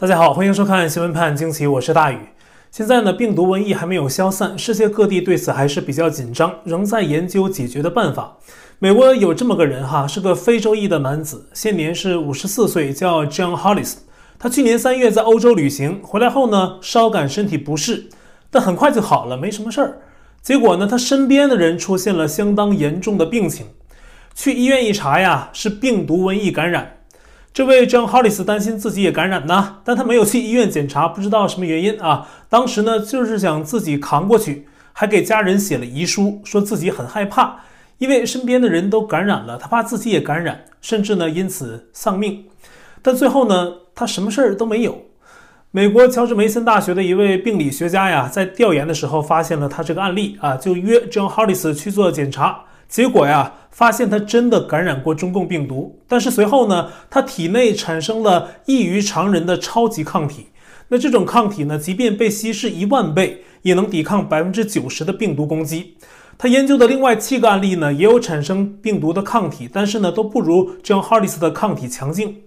大家好，欢迎收看新闻判惊奇，我是大宇。现在呢，病毒瘟疫还没有消散，世界各地对此还是比较紧张，仍在研究解决的办法。美国有这么个人哈，是个非洲裔的男子，现年是五十四岁，叫 John Hollis。他去年三月在欧洲旅行回来后呢，稍感身体不适，但很快就好了，没什么事儿。结果呢，他身边的人出现了相当严重的病情，去医院一查呀，是病毒瘟疫感染。这位 John Hollis 担心自己也感染呢，但他没有去医院检查，不知道什么原因啊。当时呢，就是想自己扛过去，还给家人写了遗书，说自己很害怕，因为身边的人都感染了，他怕自己也感染，甚至呢因此丧命。但最后呢，他什么事儿都没有。美国乔治梅森大学的一位病理学家呀，在调研的时候发现了他这个案例啊，就约 John Hollis 去做检查。结果呀，发现他真的感染过中共病毒，但是随后呢，他体内产生了异于常人的超级抗体。那这种抗体呢，即便被稀释一万倍，也能抵抗百分之九十的病毒攻击。他研究的另外七个案例呢，也有产生病毒的抗体，但是呢，都不如 John harris 的抗体强劲。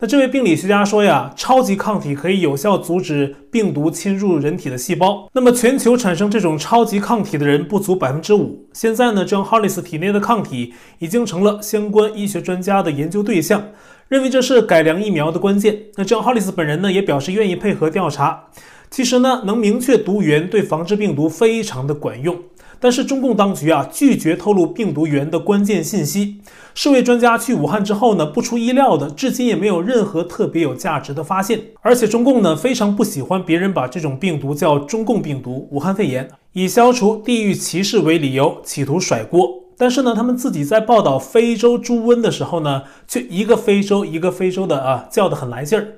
那这位病理学家说呀，超级抗体可以有效阻止病毒侵入人体的细胞。那么全球产生这种超级抗体的人不足百分之五。现在呢，John Hollis 体内的抗体已经成了相关医学专家的研究对象，认为这是改良疫苗的关键。那 John Hollis 本人呢，也表示愿意配合调查。其实呢，能明确毒源对防治病毒非常的管用。但是中共当局啊，拒绝透露病毒源的关键信息。世卫专家去武汉之后呢，不出意料的，至今也没有任何特别有价值的发现。而且中共呢，非常不喜欢别人把这种病毒叫中共病毒、武汉肺炎，以消除地域歧视为理由，企图甩锅。但是呢，他们自己在报道非洲猪瘟的时候呢，却一个非洲一个非洲的啊叫得很来劲儿。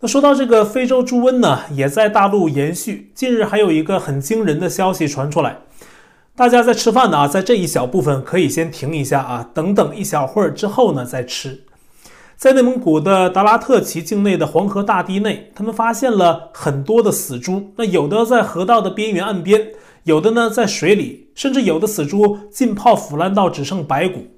那说到这个非洲猪瘟呢，也在大陆延续。近日还有一个很惊人的消息传出来。大家在吃饭呢啊，在这一小部分可以先停一下啊，等等一小会儿之后呢再吃。在内蒙古的达拉特旗境内的黄河大堤内，他们发现了很多的死猪。那有的在河道的边缘岸边，有的呢在水里，甚至有的死猪浸泡腐烂到只剩白骨。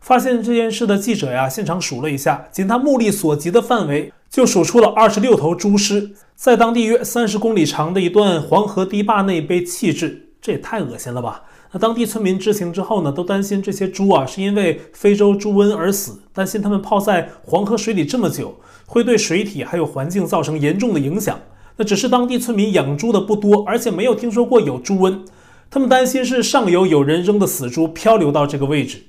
发现这件事的记者呀，现场数了一下，仅他目力所及的范围，就数出了二十六头猪尸，在当地约三十公里长的一段黄河堤坝内被弃置。这也太恶心了吧！那当地村民知情之后呢，都担心这些猪啊是因为非洲猪瘟而死，担心它们泡在黄河水里这么久，会对水体还有环境造成严重的影响。那只是当地村民养猪的不多，而且没有听说过有猪瘟，他们担心是上游有人扔的死猪漂流到这个位置。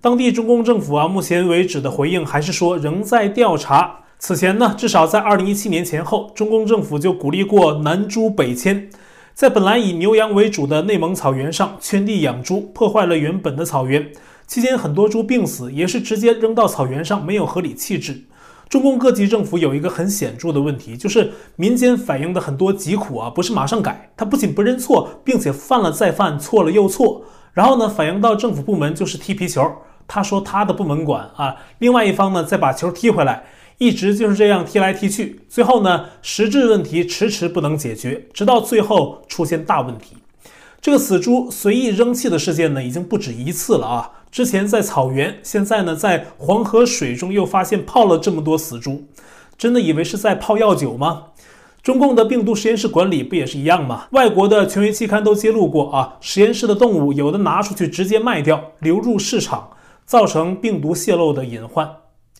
当地中共政府啊，目前为止的回应还是说仍在调查。此前呢，至少在二零一七年前后，中共政府就鼓励过南猪北迁。在本来以牛羊为主的内蒙草原上圈地养猪，破坏了原本的草原。期间很多猪病死，也是直接扔到草原上，没有合理弃置。中共各级政府有一个很显著的问题，就是民间反映的很多疾苦啊，不是马上改，他不仅不认错，并且犯了再犯，错了又错。然后呢，反映到政府部门就是踢皮球，他说他的部门管啊，另外一方呢再把球踢回来。一直就是这样踢来踢去，最后呢，实质问题迟迟不能解决，直到最后出现大问题。这个死猪随意扔弃的事件呢，已经不止一次了啊！之前在草原，现在呢，在黄河水中又发现泡了这么多死猪，真的以为是在泡药酒吗？中共的病毒实验室管理不也是一样吗？外国的权威期刊都揭露过啊，实验室的动物有的拿出去直接卖掉，流入市场，造成病毒泄露的隐患。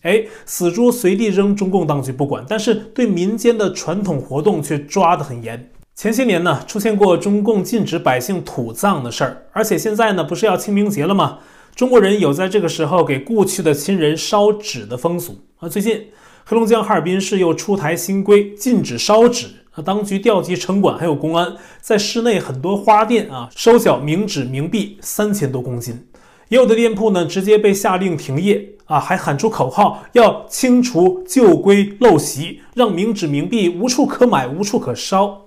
哎，死猪随地扔，中共当局不管，但是对民间的传统活动却抓得很严。前些年呢，出现过中共禁止百姓土葬的事儿，而且现在呢，不是要清明节了吗？中国人有在这个时候给故去的亲人烧纸的风俗啊。最近，黑龙江哈尔滨市又出台新规，禁止烧纸啊。当局调集城管还有公安，在市内很多花店啊，收缴冥纸冥币三千多公斤。也有的店铺呢，直接被下令停业啊，还喊出口号要清除旧规陋习，让冥纸冥币无处可买，无处可烧。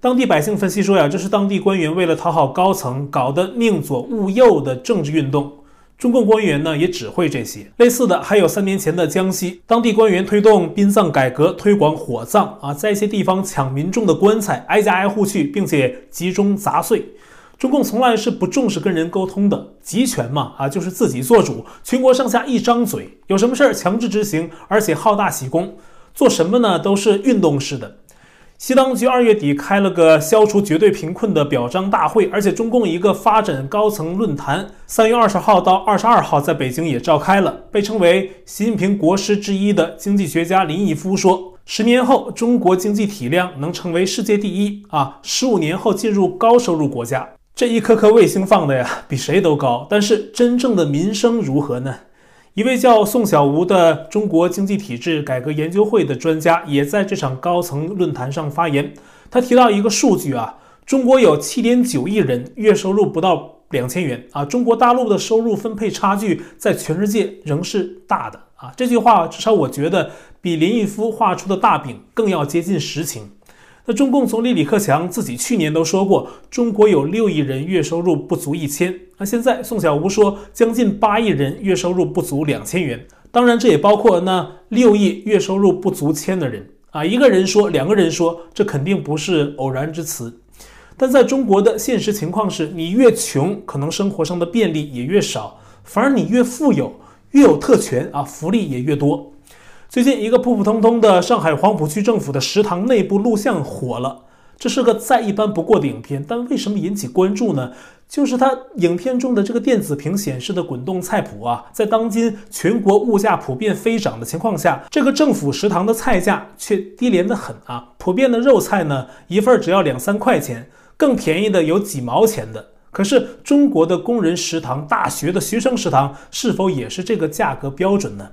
当地百姓分析说呀，这是当地官员为了讨好高层搞的宁左勿右的政治运动。中共官员呢也只会这些。类似的还有三年前的江西，当地官员推动殡葬改革，推广火葬啊，在一些地方抢民众的棺材，挨家挨户去，并且集中砸碎。中共从来是不重视跟人沟通的，集权嘛，啊，就是自己做主，全国上下一张嘴，有什么事儿强制执行，而且好大喜功。做什么呢？都是运动式的。西当局二月底开了个消除绝对贫困的表彰大会，而且中共一个发展高层论坛，三月二十号到二十二号在北京也召开了。被称为习近平国师之一的经济学家林毅夫说，十年后中国经济体量能成为世界第一啊，十五年后进入高收入国家。这一颗颗卫星放的呀，比谁都高。但是真正的民生如何呢？一位叫宋小吴的中国经济体制改革研究会的专家也在这场高层论坛上发言。他提到一个数据啊，中国有七点九亿人月收入不到两千元啊，中国大陆的收入分配差距在全世界仍是大的啊。这句话至少我觉得比林毅夫画出的大饼更要接近实情。那中共总理李克强自己去年都说过，中国有六亿人月收入不足一千。那现在宋小吴说，将近八亿人月收入不足两千元。当然，这也包括那六亿月收入不足千的人啊。一个人说，两个人说，这肯定不是偶然之词。但在中国的现实情况是，你越穷，可能生活上的便利也越少；反而你越富有，越有特权啊，福利也越多。最近，一个普普通通的上海黄浦区政府的食堂内部录像火了。这是个再一般不过的影片，但为什么引起关注呢？就是它影片中的这个电子屏显示的滚动菜谱啊，在当今全国物价普遍飞涨的情况下，这个政府食堂的菜价却低廉得很啊！普遍的肉菜呢，一份只要两三块钱，更便宜的有几毛钱的。可是中国的工人食堂、大学的学生食堂是否也是这个价格标准呢？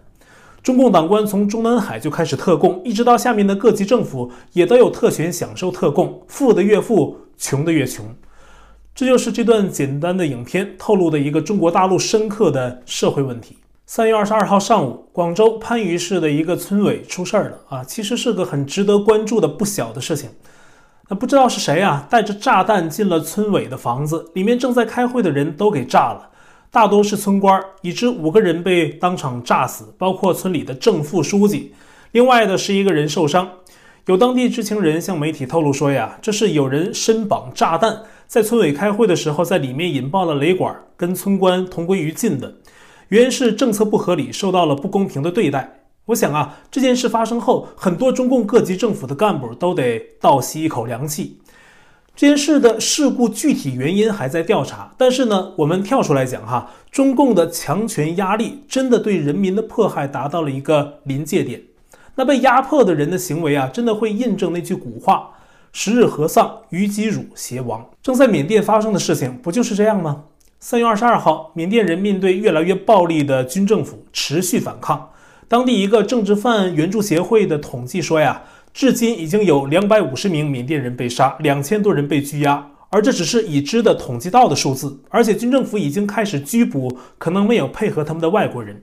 中共党官从中南海就开始特供，一直到下面的各级政府也都有特权享受特供，富的越富，穷的越穷。这就是这段简单的影片透露的一个中国大陆深刻的社会问题。三月二十二号上午，广州番禺市的一个村委出事儿了啊，其实是个很值得关注的不小的事情。那不知道是谁啊，带着炸弹进了村委的房子，里面正在开会的人都给炸了。大多是村官，已知五个人被当场炸死，包括村里的正副书记。另外的十一个人受伤。有当地知情人向媒体透露说呀，这是有人身绑炸弹，在村委开会的时候，在里面引爆了雷管，跟村官同归于尽的。原因是政策不合理，受到了不公平的对待。我想啊，这件事发生后，很多中共各级政府的干部都得倒吸一口凉气。这件事的事故具体原因还在调查，但是呢，我们跳出来讲哈，中共的强权压力真的对人民的迫害达到了一个临界点。那被压迫的人的行为啊，真的会印证那句古话：“十日和丧，于己辱，邪亡。”正在缅甸发生的事情不就是这样吗？三月二十二号，缅甸人面对越来越暴力的军政府，持续反抗。当地一个政治犯援助协会的统计说呀。至今已经有两百五十名缅甸人被杀，两千多人被拘押，而这只是已知的统计到的数字。而且军政府已经开始拘捕可能没有配合他们的外国人。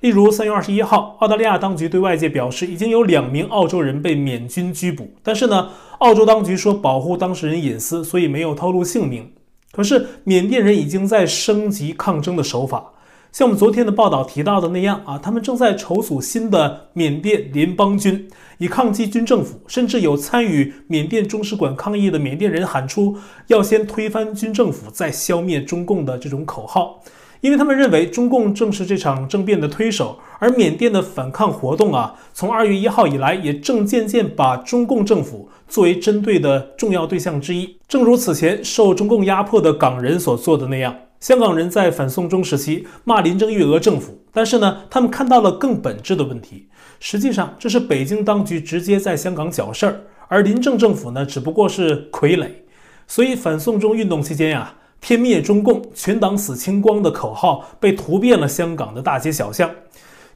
例如，三月二十一号，澳大利亚当局对外界表示，已经有两名澳洲人被缅军拘捕，但是呢，澳洲当局说保护当事人隐私，所以没有透露姓名。可是，缅甸人已经在升级抗争的手法。像我们昨天的报道提到的那样啊，他们正在筹组新的缅甸联邦军，以抗击军政府。甚至有参与缅甸中使馆抗议的缅甸人喊出“要先推翻军政府，再消灭中共”的这种口号，因为他们认为中共正是这场政变的推手。而缅甸的反抗活动啊，从二月一号以来，也正渐渐把中共政府作为针对的重要对象之一。正如此前受中共压迫的港人所做的那样。香港人在反送中时期骂林郑月娥政府，但是呢，他们看到了更本质的问题。实际上，这是北京当局直接在香港搅事儿，而林郑政府呢，只不过是傀儡。所以，反送中运动期间呀，天灭中共，全党死清光的口号被涂遍了香港的大街小巷。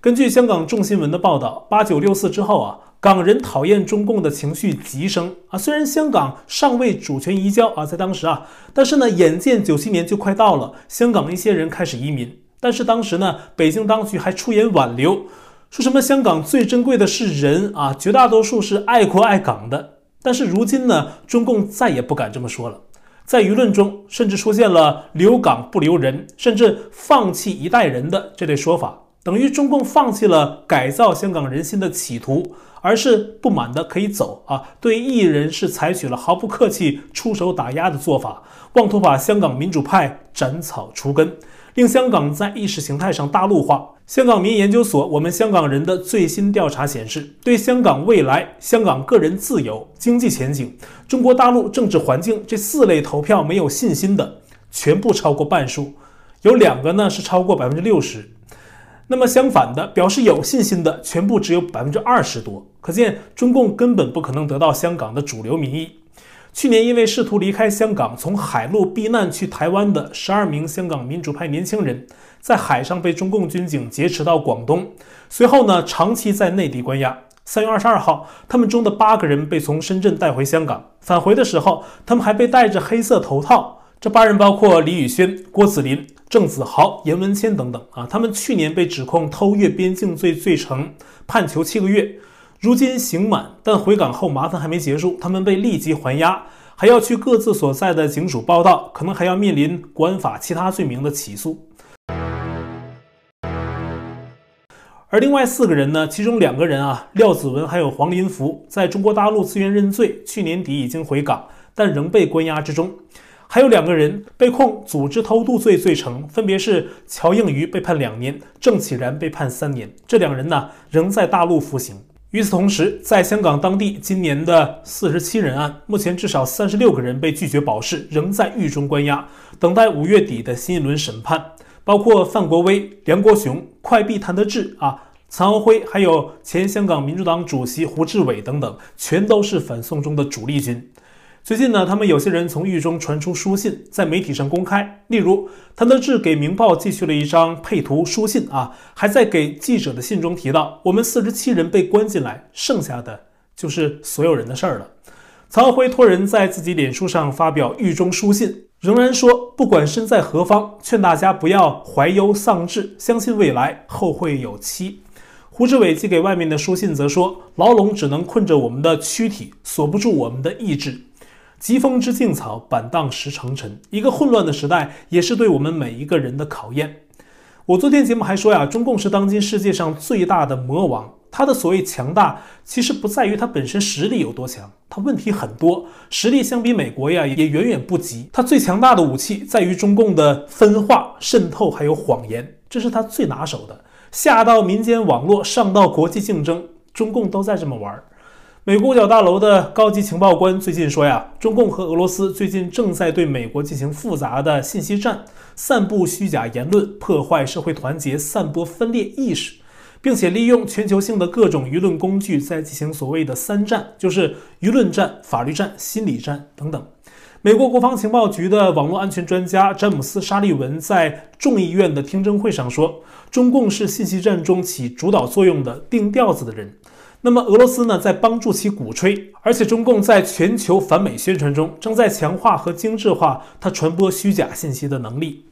根据香港众新闻的报道，八九六四之后啊。港人讨厌中共的情绪急升啊！虽然香港尚未主权移交啊，在当时啊，但是呢，眼见九七年就快到了，香港一些人开始移民。但是当时呢，北京当局还出言挽留，说什么香港最珍贵的是人啊，绝大多数是爱国爱港的。但是如今呢，中共再也不敢这么说了，在舆论中甚至出现了留港不留人，甚至放弃一代人的这类说法。等于中共放弃了改造香港人心的企图，而是不满的可以走啊！对异人士采取了毫不客气、出手打压的做法，妄图把香港民主派斩草除根。令香港在意识形态上大陆化。香港民意研究所，我们香港人的最新调查显示，对香港未来、香港个人自由、经济前景、中国大陆政治环境这四类投票没有信心的，全部超过半数，有两个呢是超过百分之六十。那么相反的，表示有信心的，全部只有百分之二十多。可见中共根本不可能得到香港的主流民意。去年因为试图离开香港，从海路避难去台湾的十二名香港民主派年轻人，在海上被中共军警劫持到广东，随后呢，长期在内地关押。三月二十二号，他们中的八个人被从深圳带回香港。返回的时候，他们还被戴着黑色头套。这八人包括李宇轩、郭子林、郑子豪、严文谦等等啊。他们去年被指控偷越边境罪罪成，判囚七个月，如今刑满，但回港后麻烦还没结束，他们被立即还押，还要去各自所在的警署报到，可能还要面临国安法其他罪名的起诉。而另外四个人呢，其中两个人啊，廖子文还有黄林福，在中国大陆自愿认罪，去年底已经回港，但仍被关押之中。还有两个人被控组织偷渡罪罪成，分别是乔应瑜被判两年，郑启然被判三年。这两人呢，仍在大陆服刑。与此同时，在香港当地，今年的四十七人案，目前至少三十六个人被拒绝保释，仍在狱中关押，等待五月底的新一轮审判。包括范国威、梁国雄、快币谭德志啊、曹安徽，还有前香港民主党主席胡志伟等等，全都是反送中的主力军。最近呢，他们有些人从狱中传出书信，在媒体上公开。例如，谭德志给《明报》寄去了一张配图书信啊，还在给记者的信中提到：“我们四十七人被关进来，剩下的就是所有人的事儿了。”曹辉托人在自己脸书上发表狱中书信，仍然说：“不管身在何方，劝大家不要怀忧丧志，相信未来，后会有期。”胡志伟寄给外面的书信则说：“牢笼只能困着我们的躯体，锁不住我们的意志。”疾风知劲草，板荡识诚尘。一个混乱的时代，也是对我们每一个人的考验。我昨天节目还说呀，中共是当今世界上最大的魔王。他的所谓强大，其实不在于他本身实力有多强，他问题很多，实力相比美国呀也远远不及。他最强大的武器在于中共的分化、渗透还有谎言，这是他最拿手的。下到民间网络，上到国际竞争，中共都在这么玩。美国五角大楼的高级情报官最近说呀，中共和俄罗斯最近正在对美国进行复杂的信息战，散布虚假言论，破坏社会团结，散播分裂意识，并且利用全球性的各种舆论工具在进行所谓的三战，就是舆论战、法律战、心理战等等。美国国防情报局的网络安全专家詹姆斯·沙利文在众议院的听证会上说，中共是信息战中起主导作用的定调子的人。那么俄罗斯呢，在帮助其鼓吹，而且中共在全球反美宣传中，正在强化和精致化它传播虚假信息的能力。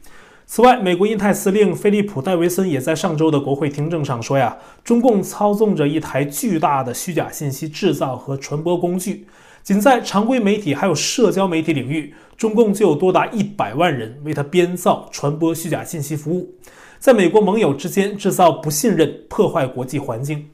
此外，美国印太司令菲利普·戴维森也在上周的国会听证上说呀，中共操纵着一台巨大的虚假信息制造和传播工具，仅在常规媒体还有社交媒体领域，中共就有多达一百万人为它编造、传播虚假信息服务，在美国盟友之间制造不信任，破坏国际环境。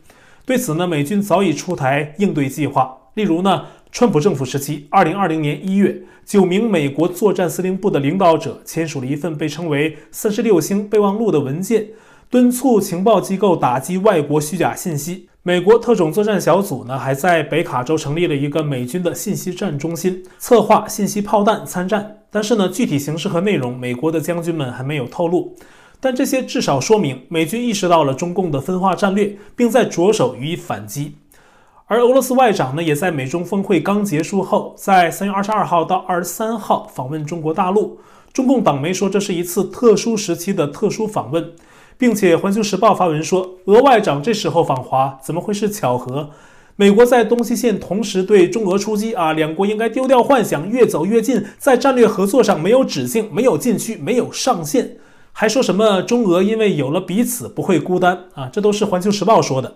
对此呢，美军早已出台应对计划。例如呢，川普政府时期，二零二零年一月，九名美国作战司令部的领导者签署了一份被称为“三十六星备忘录”的文件，敦促情报机构打击外国虚假信息。美国特种作战小组呢，还在北卡州成立了一个美军的信息战中心，策划信息炮弹参战。但是呢，具体形式和内容，美国的将军们还没有透露。但这些至少说明美军意识到了中共的分化战略，并在着手予以反击。而俄罗斯外长呢，也在美中峰会刚结束后，在三月二十二号到二十三号访问中国大陆。中共党媒说这是一次特殊时期的特殊访问，并且《环球时报》发文说，俄外长这时候访华怎么会是巧合？美国在东西线同时对中俄出击啊，两国应该丢掉幻想，越走越近，在战略合作上没有止境，没有禁区，没有上限。还说什么中俄因为有了彼此不会孤单啊？这都是《环球时报》说的。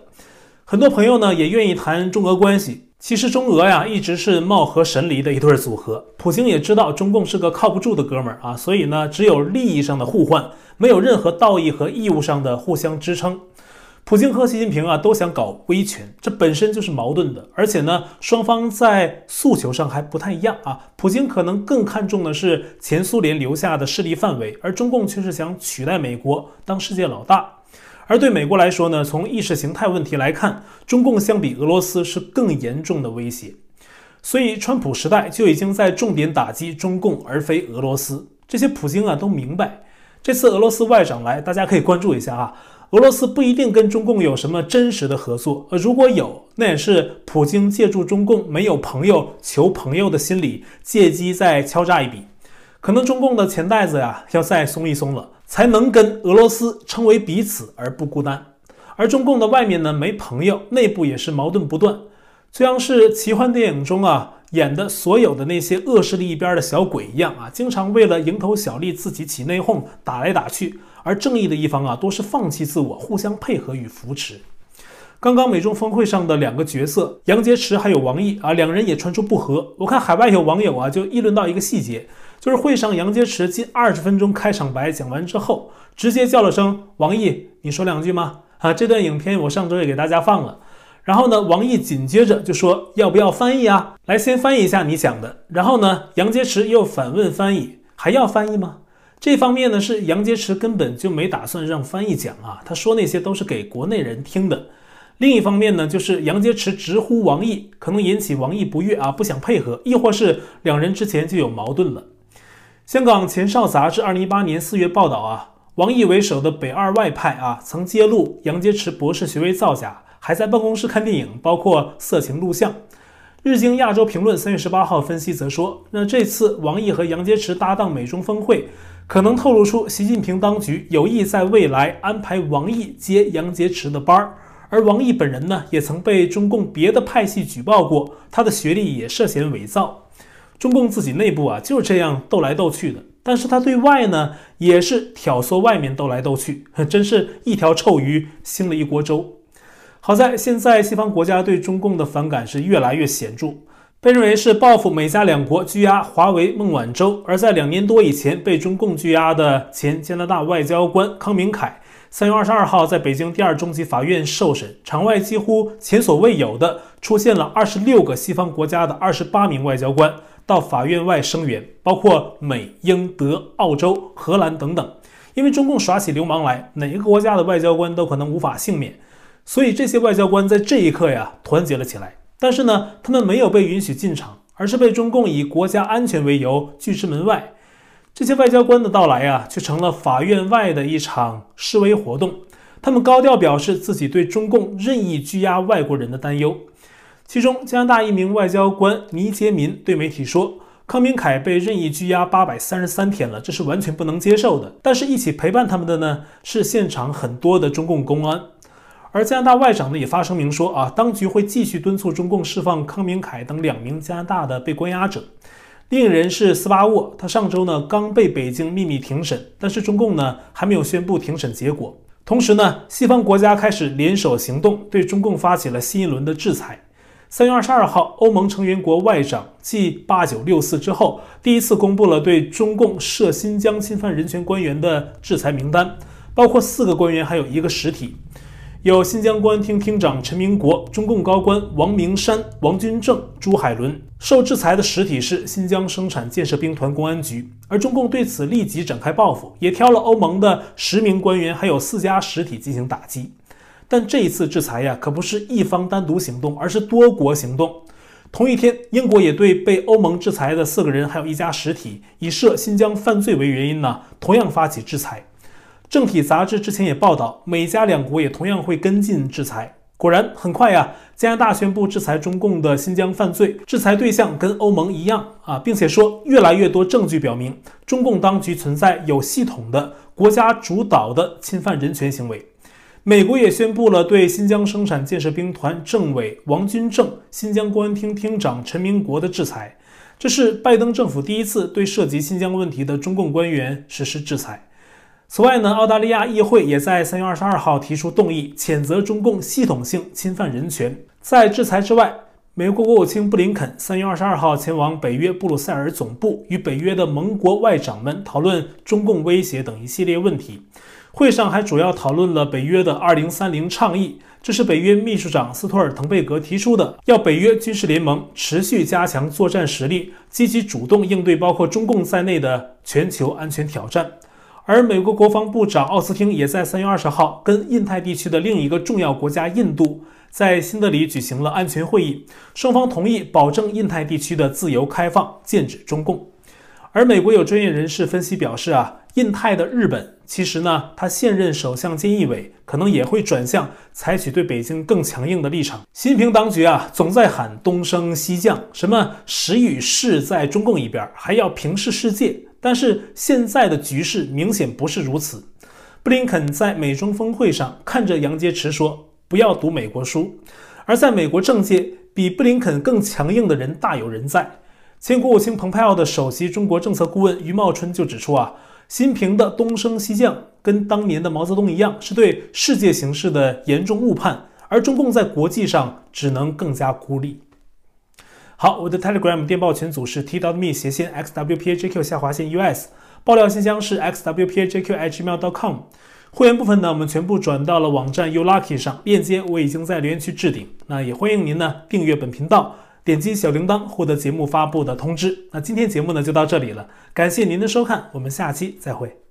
很多朋友呢也愿意谈中俄关系。其实中俄呀一直是貌合神离的一对组合。普京也知道中共是个靠不住的哥们儿啊，所以呢只有利益上的互换，没有任何道义和义务上的互相支撑。普京和习近平啊都想搞威权，这本身就是矛盾的。而且呢，双方在诉求上还不太一样啊。普京可能更看重的是前苏联留下的势力范围，而中共却是想取代美国当世界老大。而对美国来说呢，从意识形态问题来看，中共相比俄罗斯是更严重的威胁。所以，川普时代就已经在重点打击中共，而非俄罗斯。这些普京啊都明白。这次俄罗斯外长来，大家可以关注一下啊。俄罗斯不一定跟中共有什么真实的合作，呃，如果有，那也是普京借助中共没有朋友求朋友的心理，借机再敲诈一笔。可能中共的钱袋子呀要再松一松了，才能跟俄罗斯成为彼此而不孤单。而中共的外面呢没朋友，内部也是矛盾不断。就像是奇幻电影中啊演的所有的那些恶势力一边的小鬼一样啊，经常为了蝇头小利自己起内讧，打来打去；而正义的一方啊，多是放弃自我，互相配合与扶持。刚刚美中峰会上的两个角色杨洁篪还有王毅啊，两人也传出不和。我看海外有网友啊就议论到一个细节，就是会上杨洁篪近二十分钟开场白讲完之后，直接叫了声王毅，你说两句吗？啊，这段影片我上周也给大家放了。然后呢，王毅紧接着就说：“要不要翻译啊？来，先翻译一下你讲的。”然后呢，杨洁篪又反问翻译：“还要翻译吗？”这方面呢，是杨洁篪根本就没打算让翻译讲啊，他说那些都是给国内人听的。另一方面呢，就是杨洁篪直呼王毅，可能引起王毅不悦啊，不想配合，亦或是两人之前就有矛盾了。香港前哨杂志二零一八年四月报道啊，王毅为首的北二外派啊，曾揭露杨洁篪博士学位造假。还在办公室看电影，包括色情录像。日经亚洲评论三月十八号分析则说，那这次王毅和杨洁篪搭档美中峰会，可能透露出习近平当局有意在未来安排王毅接杨洁篪的班儿。而王毅本人呢，也曾被中共别的派系举报过，他的学历也涉嫌伪造。中共自己内部啊，就是这样斗来斗去的。但是他对外呢，也是挑唆外面斗来斗去，真是一条臭鱼腥了一锅粥。好在现在西方国家对中共的反感是越来越显著，被认为是报复美加两国拘押华为孟晚舟。而在两年多以前被中共拘押的前加拿大外交官康明凯，三月二十二号在北京第二中级法院受审，场外几乎前所未有的出现了二十六个西方国家的二十八名外交官到法院外声援，包括美、英、德、澳洲、荷兰等等。因为中共耍起流氓来，哪个国家的外交官都可能无法幸免。所以这些外交官在这一刻呀团结了起来，但是呢，他们没有被允许进场，而是被中共以国家安全为由拒之门外。这些外交官的到来啊，却成了法院外的一场示威活动。他们高调表示自己对中共任意拘押外国人的担忧。其中，加拿大一名外交官倪杰民对媒体说：“康明凯被任意拘押八百三十三天了，这是完全不能接受的。”但是，一起陪伴他们的呢，是现场很多的中共公安。而加拿大外长呢也发声明说啊，当局会继续敦促中共释放康明凯等两名加拿大的被关押者。另一人是斯巴沃，他上周呢刚被北京秘密庭审，但是中共呢还没有宣布庭审结果。同时呢，西方国家开始联手行动，对中共发起了新一轮的制裁。三月二十二号，欧盟成员国外长继八九六四之后，第一次公布了对中共涉新疆侵犯人权官员的制裁名单，包括四个官员，还有一个实体。有新疆公安厅厅长陈明国、中共高官王明山、王军正、朱海伦。受制裁的实体是新疆生产建设兵团公安局，而中共对此立即展开报复，也挑了欧盟的十名官员，还有四家实体进行打击。但这一次制裁呀，可不是一方单独行动，而是多国行动。同一天，英国也对被欧盟制裁的四个人，还有一家实体，以涉新疆犯罪为原因呢，同样发起制裁。政体杂志之前也报道，美加两国也同样会跟进制裁。果然，很快呀，加拿大宣布制裁中共的新疆犯罪，制裁对象跟欧盟一样啊，并且说越来越多证据表明，中共当局存在有系统的国家主导的侵犯人权行为。美国也宣布了对新疆生产建设兵团政委王军正、新疆公安厅厅长陈明国的制裁，这是拜登政府第一次对涉及新疆问题的中共官员实施制裁。此外呢，澳大利亚议会也在三月二十二号提出动议，谴责中共系统性侵犯人权。在制裁之外，美国国务卿布林肯三月二十二号前往北约布鲁塞尔总部，与北约的盟国外长们讨论中共威胁等一系列问题。会上还主要讨论了北约的2030倡议，这是北约秘书长斯托尔滕贝格提出的，要北约军事联盟持续加强作战实力，积极主动应对包括中共在内的全球安全挑战。而美国国防部长奥斯汀也在3月20号跟印太地区的另一个重要国家印度在新德里举行了安全会议，双方同意保证印太地区的自由开放，剑指中共。而美国有专业人士分析表示啊，印太的日本其实呢，他现任首相菅义伟可能也会转向采取对北京更强硬的立场。习近平当局啊，总在喊东升西降，什么时与势在中共一边，还要平视世界。但是现在的局势明显不是如此。布林肯在美中峰会上看着杨洁篪说：“不要读美国书。”而在美国政界，比布林肯更强硬的人大有人在。前国务卿蓬佩奥的首席中国政策顾问余茂春就指出啊，习近平的东升西降跟当年的毛泽东一样，是对世界形势的严重误判，而中共在国际上只能更加孤立。好，我的 Telegram 电报群组是 t.me 斜线 xwpajq 下划线 us，爆料信箱是 xwpajq@gmail.com，会员部分呢，我们全部转到了网站 u lucky 上，链接我已经在留言区置顶。那也欢迎您呢订阅本频道。点击小铃铛获得节目发布的通知。那今天节目呢就到这里了，感谢您的收看，我们下期再会。